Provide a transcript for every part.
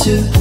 to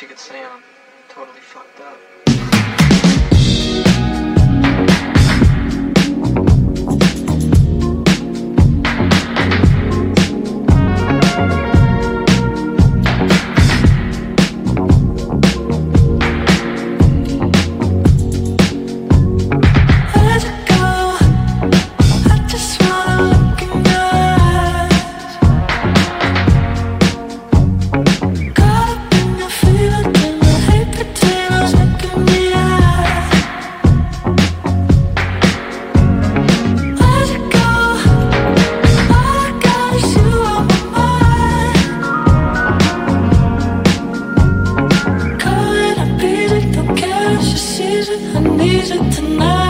You could say I'm totally fucked up. need tonight.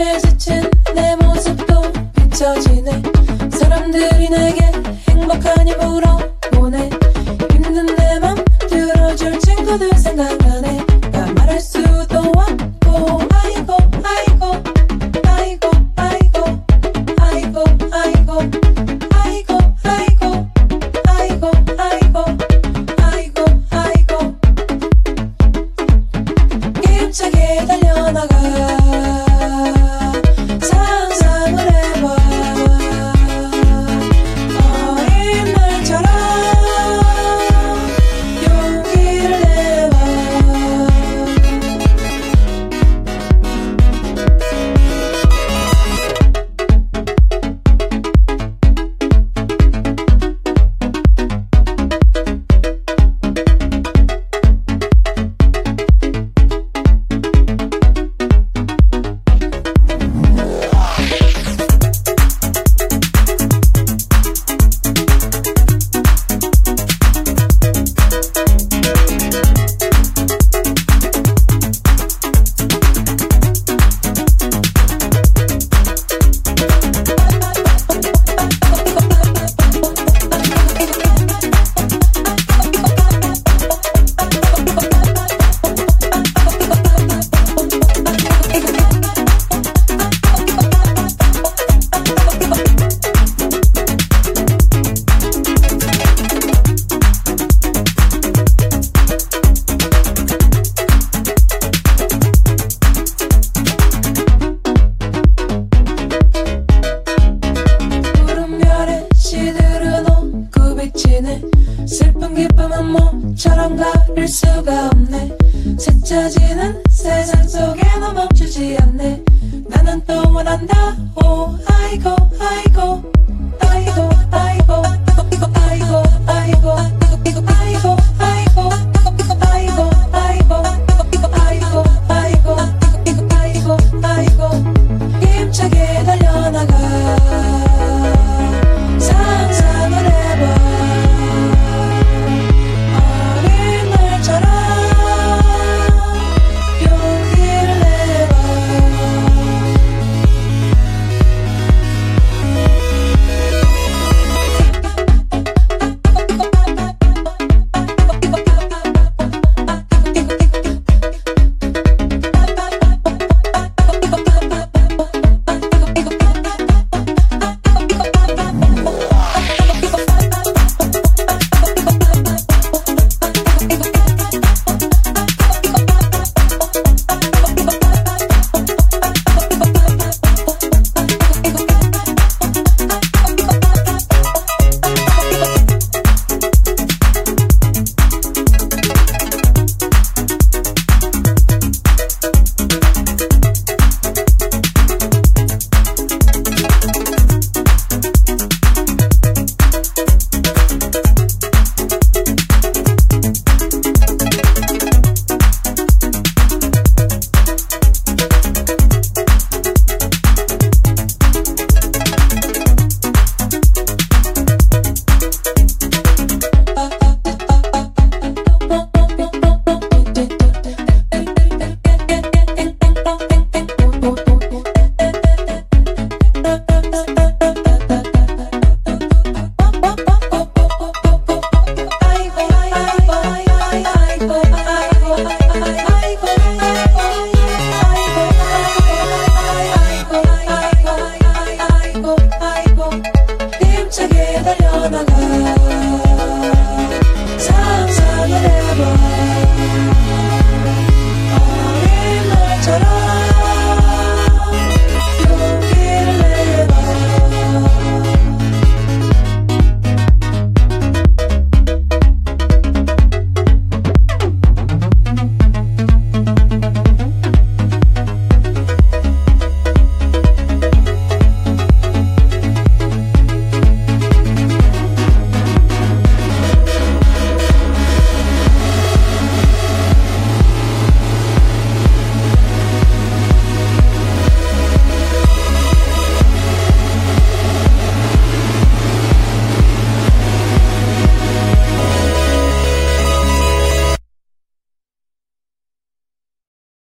삶에 지친 내 모습도 비춰지네. 사람들이 내게 행복하니 물어보네. 힘든 내 맘 들어줄 친구들 생각나